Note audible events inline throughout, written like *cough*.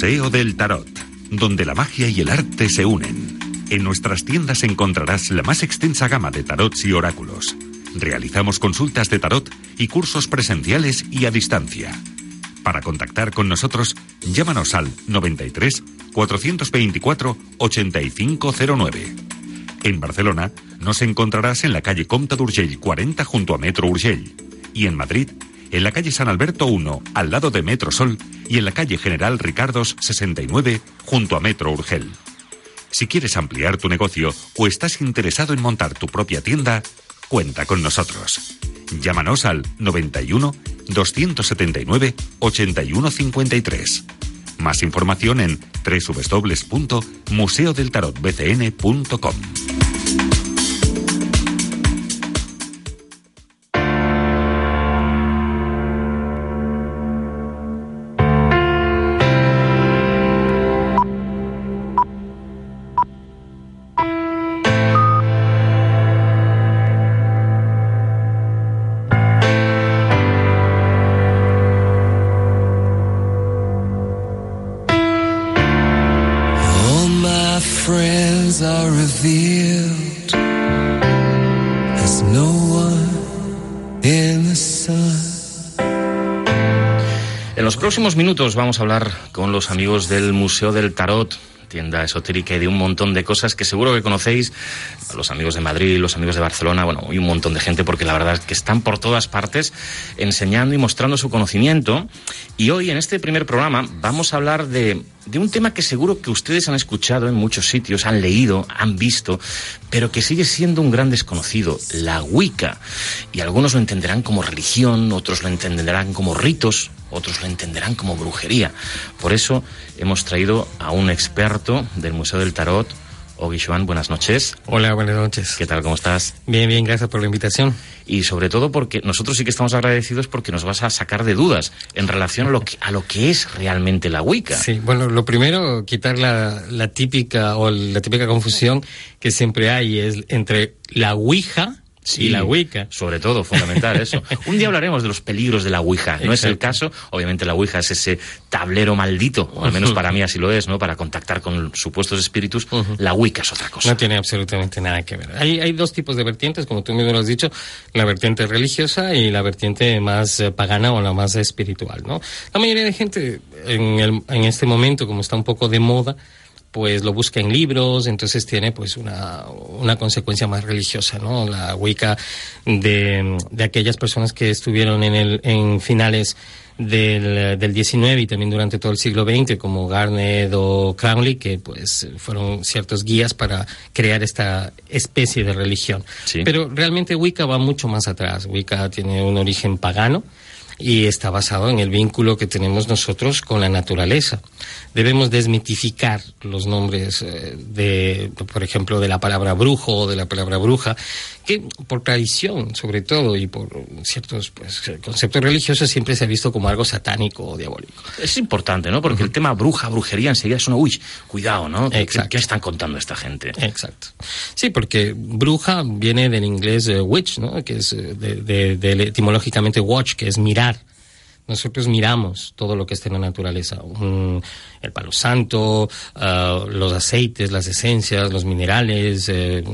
Museo del Tarot, donde la magia y el arte se unen. En nuestras tiendas encontrarás la más extensa gama de tarots y oráculos. Realizamos consultas de tarot y cursos presenciales y a distancia. Para contactar con nosotros, llámanos al 93 424 8509. En Barcelona nos encontrarás en la calle Comte d'Urgell 40 junto a Metro Urgell y en Madrid en la calle San Alberto 1 al lado de Metro Sol y en la calle General Ricardos 69 junto a Metro Urgell. Si quieres ampliar tu negocio o estás interesado en montar tu propia tienda, cuenta con nosotros. Llámanos al 91 279 8153. Más información en www.museodeltarotbcn.com. próximos minutos vamos a hablar con los amigos del Museo del Tarot, tienda esotérica y de un montón de cosas que seguro que conocéis, los amigos de Madrid, los amigos de Barcelona, bueno, y un montón de gente porque la verdad es que están por todas partes enseñando y mostrando su conocimiento. Y hoy en este primer programa vamos a hablar de, de un tema que seguro que ustedes han escuchado en muchos sitios, han leído, han visto, pero que sigue siendo un gran desconocido, la Wicca. Y algunos lo entenderán como religión, otros lo entenderán como ritos, otros lo entenderán como brujería. Por eso hemos traído a un experto del Museo del Tarot, Ogi Joan, buenas noches. Hola, buenas noches. ¿Qué tal? ¿Cómo estás? Bien, bien, gracias por la invitación. Y sobre todo porque nosotros sí que estamos agradecidos porque nos vas a sacar de dudas en relación a lo que, a lo que es realmente la Wicca. Sí, bueno, lo primero, quitar la, la típica o la típica confusión que siempre hay es entre la Ouija y la Ouija. Sobre todo, fundamental *laughs* eso. Un día hablaremos de los peligros de la Ouija. No es el caso. Obviamente la Ouija es ese tablero maldito, o al menos para mí así lo es, ¿no? Para contactar con supuestos espíritus. La Wicca es otra cosa. No tiene absolutamente nada que ver. Hay, hay dos tipos de vertientes, como tú mismo lo has dicho. La vertiente religiosa y la vertiente más eh, pagana o la más espiritual, ¿no? La mayoría de gente en, el, en este momento, como está un poco de moda, pues lo busca en libros, entonces tiene pues una, una consecuencia más religiosa, ¿no? La Wicca de, de aquellas personas que estuvieron en, el, en finales del, del 19 y también durante todo el siglo XX, como Garnet o Crowley, que pues fueron ciertos guías para crear esta especie de religión. Pero realmente Wicca va mucho más atrás. Wicca tiene un origen pagano y está basado en el vínculo que tenemos nosotros con la naturaleza. Debemos desmitificar los nombres eh, de, por ejemplo, de la palabra brujo o de la palabra bruja, que por tradición, sobre todo, y por ciertos pues, conceptos religiosos, siempre se ha visto como algo satánico o diabólico. Es importante, ¿no? Porque el tema bruja, brujería, enseguida es una, uy, cuidado, ¿no? ¿Qué, están contando esta gente? Exacto. Sí, porque bruja viene del inglés eh, witch, ¿no? Que es eh, de, etimológicamente watch, que es mirar. Nosotros miramos todo lo que está en la naturaleza, el palo santo, ah, los aceites, las esencias, los minerales, eh,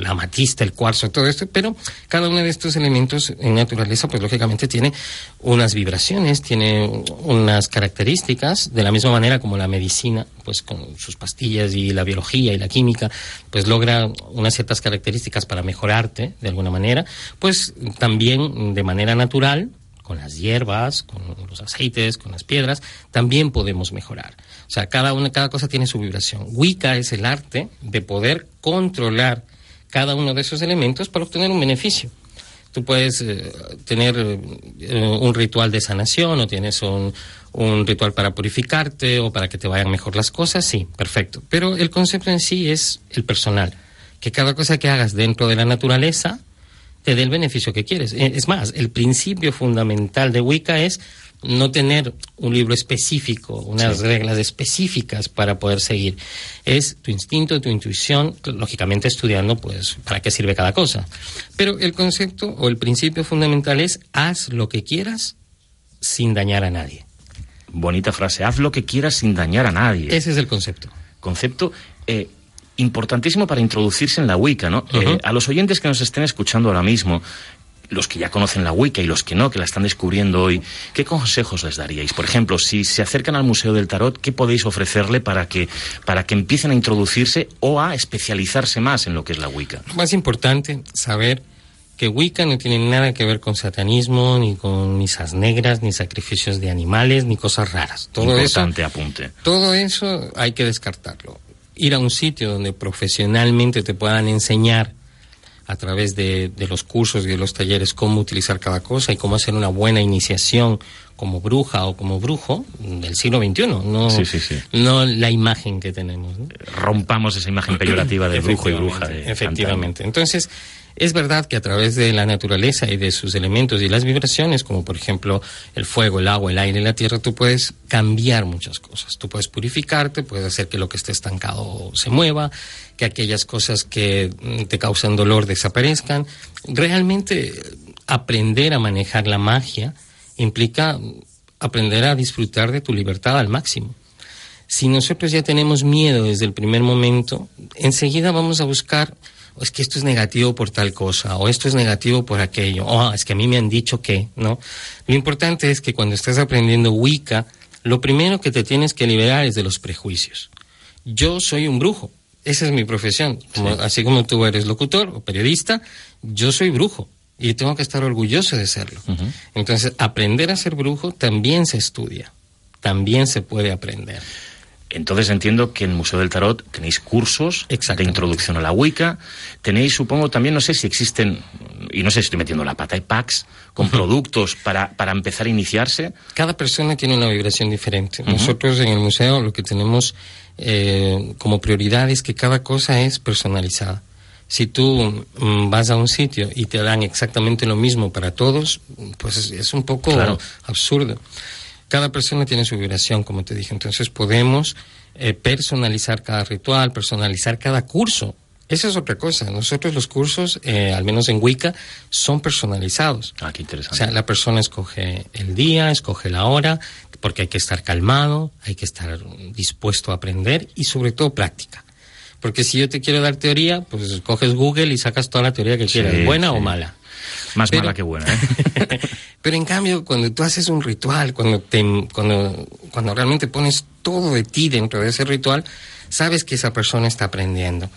la amatista, el cuarzo, todo esto, pero cada uno de estos elementos en naturaleza, pues lógicamente tiene unas vibraciones, tiene unas características, de la misma manera como la medicina, pues con sus pastillas y la biología y la química, pues logra unas ciertas características para mejorarte de alguna manera, pues también de manera natural, con las hierbas, con los aceites, con las piedras, también podemos mejorar. O sea, cada, una, cada cosa tiene su vibración. Wicca es el arte de poder controlar cada uno de esos elementos para obtener un beneficio. Tú puedes eh, tener eh, un ritual de sanación o tienes un, un ritual para purificarte o para que te vayan mejor las cosas, sí, perfecto. Pero el concepto en sí es el personal. Que cada cosa que hagas dentro de la naturaleza te dé el beneficio que quieres. Eh, es más, el principio fundamental de Wicca es no tener un libro específico, unas reglas específicas para poder seguir. Es tu instinto, tu intuición, lógicamente estudiando, pues, para qué sirve cada cosa. Pero el concepto o el principio fundamental es haz lo que quieras sin dañar a nadie. Bonita frase. Haz lo que quieras sin dañar a nadie. Ese es el concepto. Concepto eh, importantísimo para introducirse en la Wicca, ¿no? Eh, a los oyentes que nos estén escuchando ahora mismo, los que ya conocen la Wicca y los que no, que la están descubriendo hoy, ¿qué consejos les daríais? Por ejemplo, si se acercan al Museo del Tarot, ¿qué podéis ofrecerle para que, para que empiecen a introducirse o a especializarse más en lo que es la Wicca? Lo más importante, saber que Wicca no tiene nada que ver con satanismo, ni con misas negras, ni sacrificios de animales, ni cosas raras. Todo Importante apunte. Todo eso hay que descartarlo. Ir a un sitio donde profesionalmente te puedan enseñar a través de, los cursos y de los talleres cómo utilizar cada cosa y cómo hacer una buena iniciación como bruja o como brujo del siglo XXI, no, no la imagen que tenemos. Rompamos esa imagen peyorativa de brujo y bruja. efectivamente. Entonces, es verdad que a través de la naturaleza y de sus elementos y las vibraciones, como por ejemplo el fuego, el agua, el aire y la tierra, tú puedes cambiar muchas cosas. Tú puedes purificarte, puedes hacer que lo que esté estancado se mueva, que aquellas cosas que mm, te causan dolor desaparezcan. Realmente aprender a manejar la magia implica aprender a disfrutar de tu libertad al máximo. Si nosotros ya tenemos miedo desde el primer momento, enseguida vamos a buscar es que esto es negativo por tal cosa, o esto es negativo por aquello, o es que a mí me han dicho que, ¿no? Lo importante es que cuando estás aprendiendo Wicca, lo primero que te tienes que liberar es de los prejuicios. Yo soy un brujo, esa es mi profesión. Así como tú eres locutor o periodista, yo soy brujo y tengo que estar orgulloso de serlo. Entonces, aprender a ser brujo también se estudia, también se puede aprender. Entonces entiendo que en el Museo del Tarot tenéis cursos de introducción a la Wicca. Tenéis, supongo, también, no sé si existen, y no sé si estoy metiendo la pata, hay packs con *laughs* productos para, para empezar a iniciarse. Cada persona tiene una vibración diferente. Nosotros en el museo lo que tenemos eh, como prioridad es que cada cosa es personalizada. Si tú mm, vas a un sitio y te dan exactamente lo mismo para todos, pues es, un poco absurdo cada persona tiene su vibración, como te dije. Entonces podemos eh, personalizar cada ritual, personalizar cada curso. Esa es otra cosa. Nosotros los cursos, eh, al menos en Wicca, son personalizados. Ah, qué interesante. O sea, la persona escoge el día, escoge la hora, porque hay que estar calmado, hay que estar dispuesto a aprender y sobre todo práctica. Porque si yo te quiero dar teoría, pues coges Google y sacas toda la teoría que quieras, buena o mala. Más mala que buena, ¿eh? *laughs* pero en cambio, cuando tú haces un ritual, cuando, te, cuando, cuando realmente pones todo de ti dentro de ese ritual, sabes que esa persona está aprendiendo.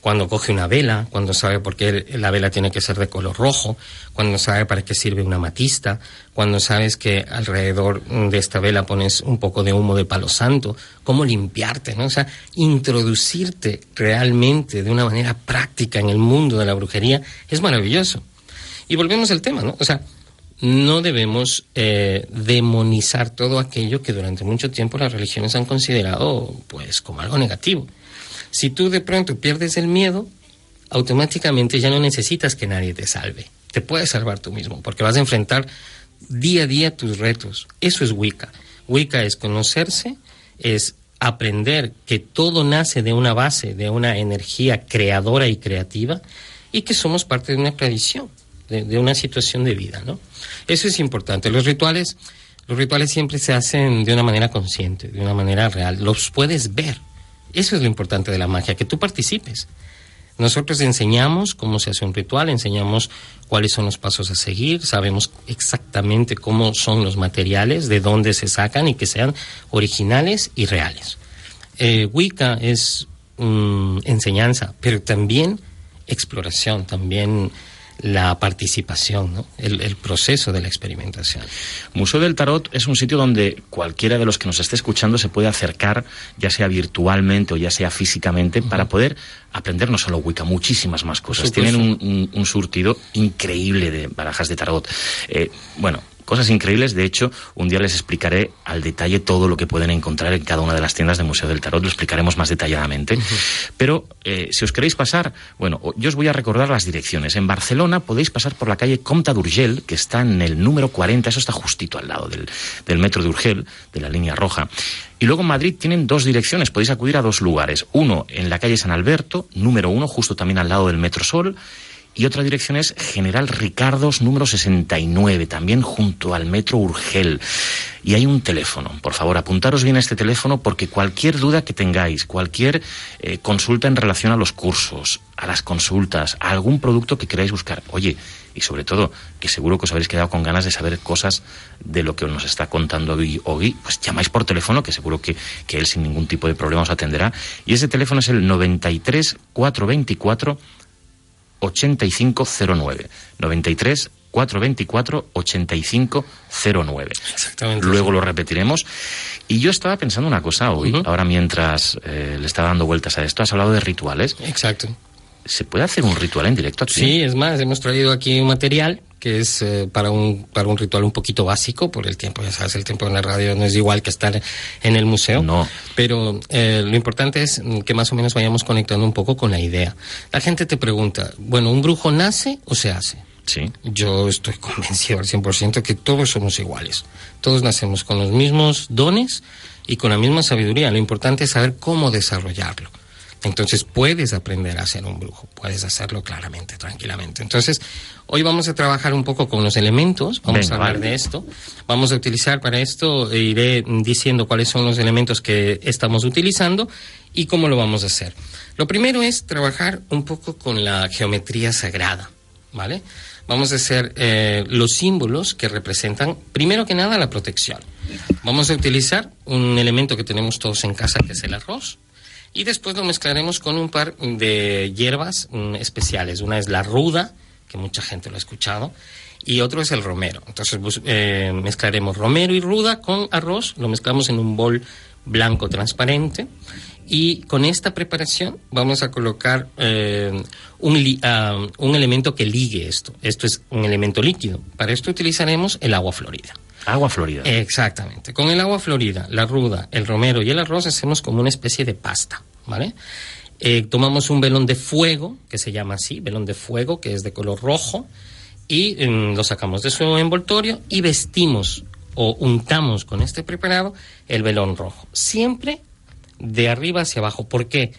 Cuando coge una vela, cuando sabe por qué la vela tiene que ser de color rojo, cuando sabe para qué sirve una matista, cuando sabes que alrededor de esta vela pones un poco de humo de palo santo, cómo limpiarte, ¿no? O sea, introducirte realmente de una manera práctica en el mundo de la brujería es maravilloso. Y volvemos al tema, ¿no? O sea, no debemos eh, demonizar todo aquello que durante mucho tiempo las religiones han considerado pues como algo negativo. Si tú de pronto pierdes el miedo, automáticamente ya no necesitas que nadie te salve. Te puedes salvar tú mismo, porque vas a enfrentar día a día tus retos. Eso es Wicca. Wicca es conocerse, es aprender que todo nace de una base, de una energía creadora y creativa, y que somos parte de una tradición de, una situación de vida, ¿no? Eso es importante. Los rituales, los rituales siempre se hacen de una manera consciente, de una manera real. Los puedes ver. Eso es lo importante de la magia, que tú participes. Nosotros enseñamos cómo se hace un ritual, enseñamos cuáles son los pasos a seguir, sabemos exactamente cómo son los materiales, de dónde se sacan y que sean originales y reales. Eh, Wicca es mm, enseñanza, pero también exploración, también la participación, ¿no? el, proceso de la experimentación. Museo del Tarot es un sitio donde cualquiera de los que nos esté escuchando se puede acercar, ya sea virtualmente o ya sea físicamente, para poder aprender no solo Wicca, muchísimas más cosas. Tienen un, surtido increíble de barajas de tarot. Eh, bueno, cosas increíbles. De hecho, un día les explicaré al detalle todo lo que pueden encontrar en cada una de las tiendas del Museo del Tarot. Lo explicaremos más detalladamente. Pero eh, si os queréis pasar, bueno, yo os voy a recordar las direcciones. En Barcelona podéis pasar por la calle Comte d'Urgell, que está en el número 40. Eso está justito al lado del, del metro de Urgell, de la línea roja. Y luego en Madrid tienen dos direcciones. Podéis acudir a dos lugares. Uno en la calle San Alberto, número uno, justo también al lado del Metro Sol Y otra dirección es General Ricardos número 69, también junto al Metro Urgel. Y hay un teléfono. Por favor, apuntaros bien a este teléfono porque cualquier duda que tengáis, cualquier eh, consulta en relación a los cursos, a las consultas, a algún producto que queráis buscar, oye, y sobre todo, que seguro que os habréis quedado con ganas de saber cosas de lo que nos está contando Ogui, pues llamáis por teléfono, que seguro que, que él sin ningún tipo de problema os atenderá. Y ese teléfono es el 93 424 8509. 93 424 8509. Exactamente. Luego lo repetiremos. Y yo estaba pensando una cosa hoy, ahora mientras eh, le estaba dando vueltas a esto, has hablado de rituales. Exacto. ¿Se puede hacer un ritual en directo aquí? Sí, es más, hemos traído aquí un material que es eh, para, un, para un ritual un poquito básico por el tiempo. Ya sabes, el tiempo en la radio no es igual que estar en el museo. No. Pero eh, lo importante es que más o menos vayamos conectando un poco con la idea. La gente te pregunta, bueno, ¿un brujo nace o se hace? Sí. Yo estoy *laughs* convencido al 100% que todos somos iguales. Todos nacemos con los mismos dones y con la misma sabiduría. Lo importante es saber cómo desarrollarlo. Entonces puedes aprender a ser un brujo, puedes hacerlo claramente, tranquilamente. Entonces, hoy vamos a trabajar un poco con los elementos, vamos Venga, a hablar vale. de esto. Vamos a utilizar para esto, iré diciendo cuáles son los elementos que estamos utilizando y cómo lo vamos a hacer. Lo primero es trabajar un poco con la geometría sagrada, ¿vale? Vamos a hacer eh, los símbolos que representan, primero que nada, la protección. Vamos a utilizar un elemento que tenemos todos en casa, que es el arroz. Y después lo mezclaremos con un par de hierbas mm, especiales. Una es la ruda, que mucha gente lo ha escuchado, y otro es el romero. Entonces eh, mezclaremos romero y ruda con arroz, lo mezclamos en un bol blanco transparente. Y con esta preparación vamos a colocar eh, un, ah, un elemento que ligue esto. Esto es un elemento líquido. Para esto utilizaremos el agua florida. Agua florida. Exactamente. Con el agua florida, la ruda, el romero y el arroz hacemos como una especie de pasta, ¿vale? Eh, tomamos un velón de fuego, que se llama así, velón de fuego, que es de color rojo, y mm, lo sacamos de su envoltorio y vestimos o untamos con este preparado el velón rojo. Siempre de arriba hacia abajo. ¿Por qué?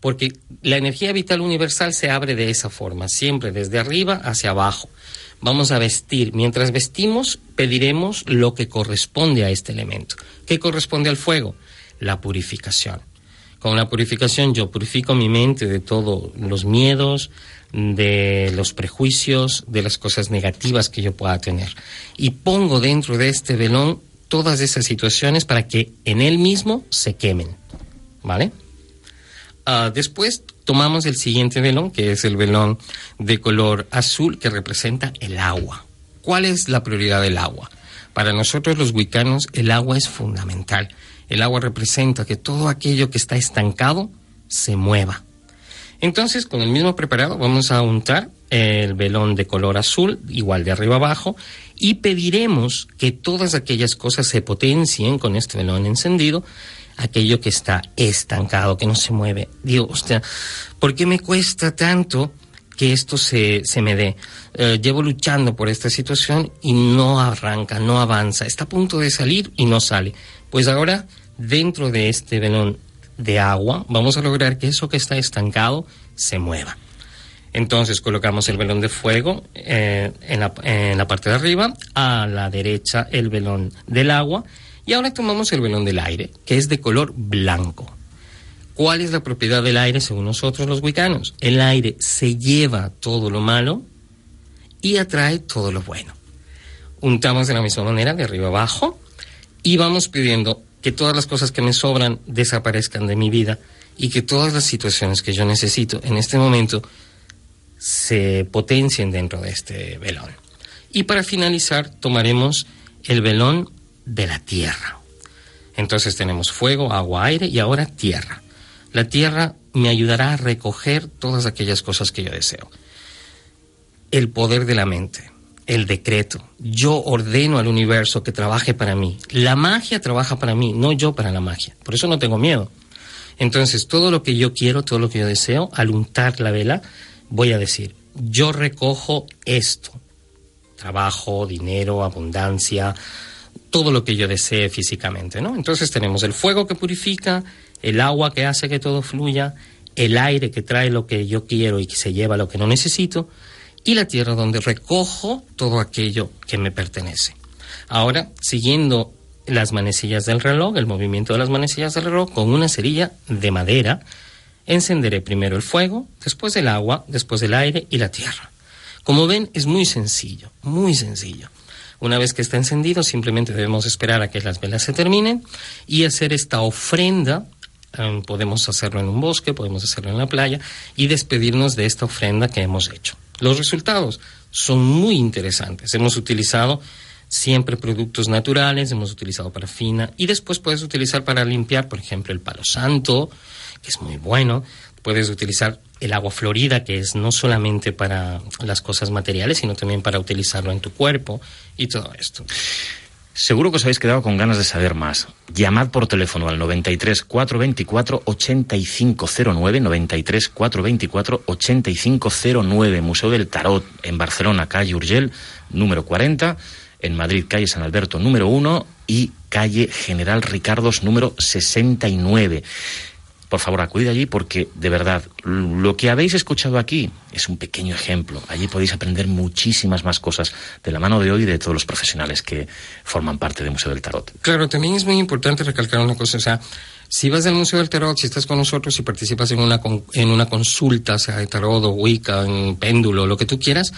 Porque la energía vital universal se abre de esa forma, siempre desde arriba hacia abajo. Vamos a vestir. Mientras vestimos, pediremos lo que corresponde a este elemento. ¿Qué corresponde al fuego? La purificación. Con la purificación yo purifico mi mente de todos los miedos, de los prejuicios, de las cosas negativas que yo pueda tener. Y pongo dentro de este velón todas esas situaciones para que en él mismo se quemen. ¿Vale? Ah, después tomamos el siguiente velón, que es el velón de color azul que representa el agua. ¿Cuál es la prioridad del agua? Para nosotros los wicanos el agua es fundamental. El agua representa que todo aquello que está estancado se mueva. Entonces, con el mismo preparado vamos a untar el velón de color azul, igual de arriba abajo, y pediremos que todas aquellas cosas se potencien con este velón encendido, aquello que está estancado, que no se mueve. Digo, hostia, ¿por qué me cuesta tanto que esto se, se me dé? Eh, llevo luchando por esta situación y no arranca, no avanza, está a punto de salir y no sale. Pues ahora, dentro de este velón de agua, vamos a lograr que eso que está estancado se mueva. Entonces colocamos el velón de fuego eh, en, la, en la parte de arriba, a la derecha el velón del agua y ahora tomamos el velón del aire, que es de color blanco. ¿Cuál es la propiedad del aire según nosotros los wicanos? El aire se lleva todo lo malo y atrae todo lo bueno. Untamos de la misma manera, de arriba abajo, y vamos pidiendo que todas las cosas que me sobran desaparezcan de mi vida y que todas las situaciones que yo necesito en este momento se potencien dentro de este velón. Y para finalizar tomaremos el velón de la tierra. Entonces tenemos fuego, agua, aire y ahora tierra. La tierra me ayudará a recoger todas aquellas cosas que yo deseo. El poder de la mente, el decreto. Yo ordeno al universo que trabaje para mí. La magia trabaja para mí, no yo para la magia. Por eso no tengo miedo. Entonces, todo lo que yo quiero, todo lo que yo deseo, al untar la vela, voy a decir, yo recojo esto. Trabajo, dinero, abundancia, todo lo que yo desee físicamente, ¿no? Entonces tenemos el fuego que purifica, el agua que hace que todo fluya, el aire que trae lo que yo quiero y que se lleva lo que no necesito, y la tierra donde recojo todo aquello que me pertenece. Ahora, siguiendo las manecillas del reloj, el movimiento de las manecillas del reloj, con una cerilla de madera, encenderé primero el fuego, después el agua, después el aire y la tierra. Como ven, es muy sencillo, muy sencillo. Una vez que está encendido, simplemente debemos esperar a que las velas se terminen y hacer esta ofrenda. Em, podemos hacerlo en un bosque, podemos hacerlo en la playa y despedirnos de esta ofrenda que hemos hecho. Los resultados son muy interesantes. Hemos utilizado siempre productos naturales, hemos utilizado parafina y después puedes utilizar para limpiar, por ejemplo, el palo santo, que es muy bueno. Puedes utilizar el agua florida, que es no solamente para las cosas materiales, sino también para utilizarlo en tu cuerpo y todo esto. Seguro que os habéis quedado con ganas de saber más. Llamad por teléfono al 93 424 8509, 93 424 8509, Museo del Tarot, en Barcelona, calle Urgel, número 40, en Madrid, calle San Alberto, número 1 y calle General Ricardos, número 69 por favor, acudid allí porque, de verdad, lo que habéis escuchado aquí es un pequeño ejemplo. Allí podéis aprender muchísimas más cosas de la mano de hoy y de todos los profesionales que forman parte del Museo del Tarot. Claro, también es muy importante recalcar una cosa, o sea, si vas al Museo del Tarot, si estás con nosotros y participas en una, en una consulta, sea de tarot o Wicca, en péndulo, lo que tú quieras,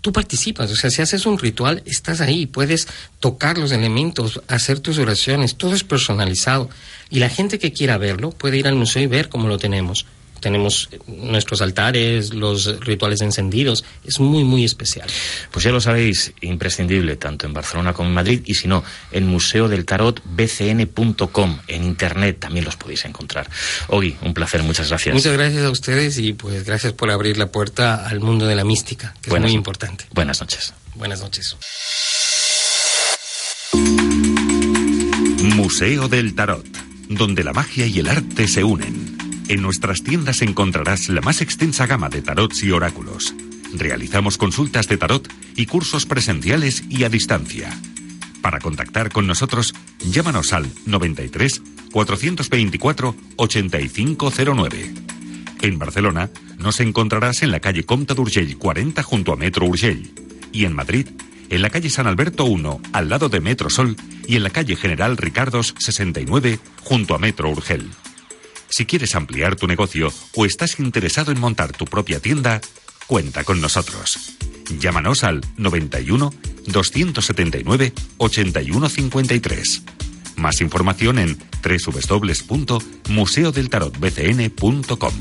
tú participas, o sea, si haces un ritual, estás ahí, puedes tocar los elementos, hacer tus oraciones, todo es personalizado. Y la gente que quiera verlo puede ir al museo y ver cómo lo tenemos. Tenemos nuestros altares, los rituales encendidos. Es muy, muy especial. Pues ya lo sabéis, imprescindible, tanto en Barcelona como en Madrid, y si no, en museodeltarotbcn.com. En internet también los podéis encontrar. Hoy, un placer, muchas gracias. Muchas gracias a ustedes y pues gracias por abrir la puerta al mundo de la mística, que es muy importante. Buenas noches. Buenas noches. Museo del Tarot donde la magia y el arte se unen. En nuestras tiendas encontrarás la más extensa gama de tarots y oráculos. Realizamos consultas de tarot y cursos presenciales y a distancia. Para contactar con nosotros, llámanos al 93 424 8509. En Barcelona nos encontrarás en la calle Comte d'Urgell 40 junto a Metro Urgell y en Madrid en la calle San Alberto 1, al lado de Metro Sol, y en la calle General Ricardos 69, junto a Metro Urgel. Si quieres ampliar tu negocio o estás interesado en montar tu propia tienda, cuenta con nosotros. Llámanos al 91 279 8153. Más información en www.museodeltarotbcn.com.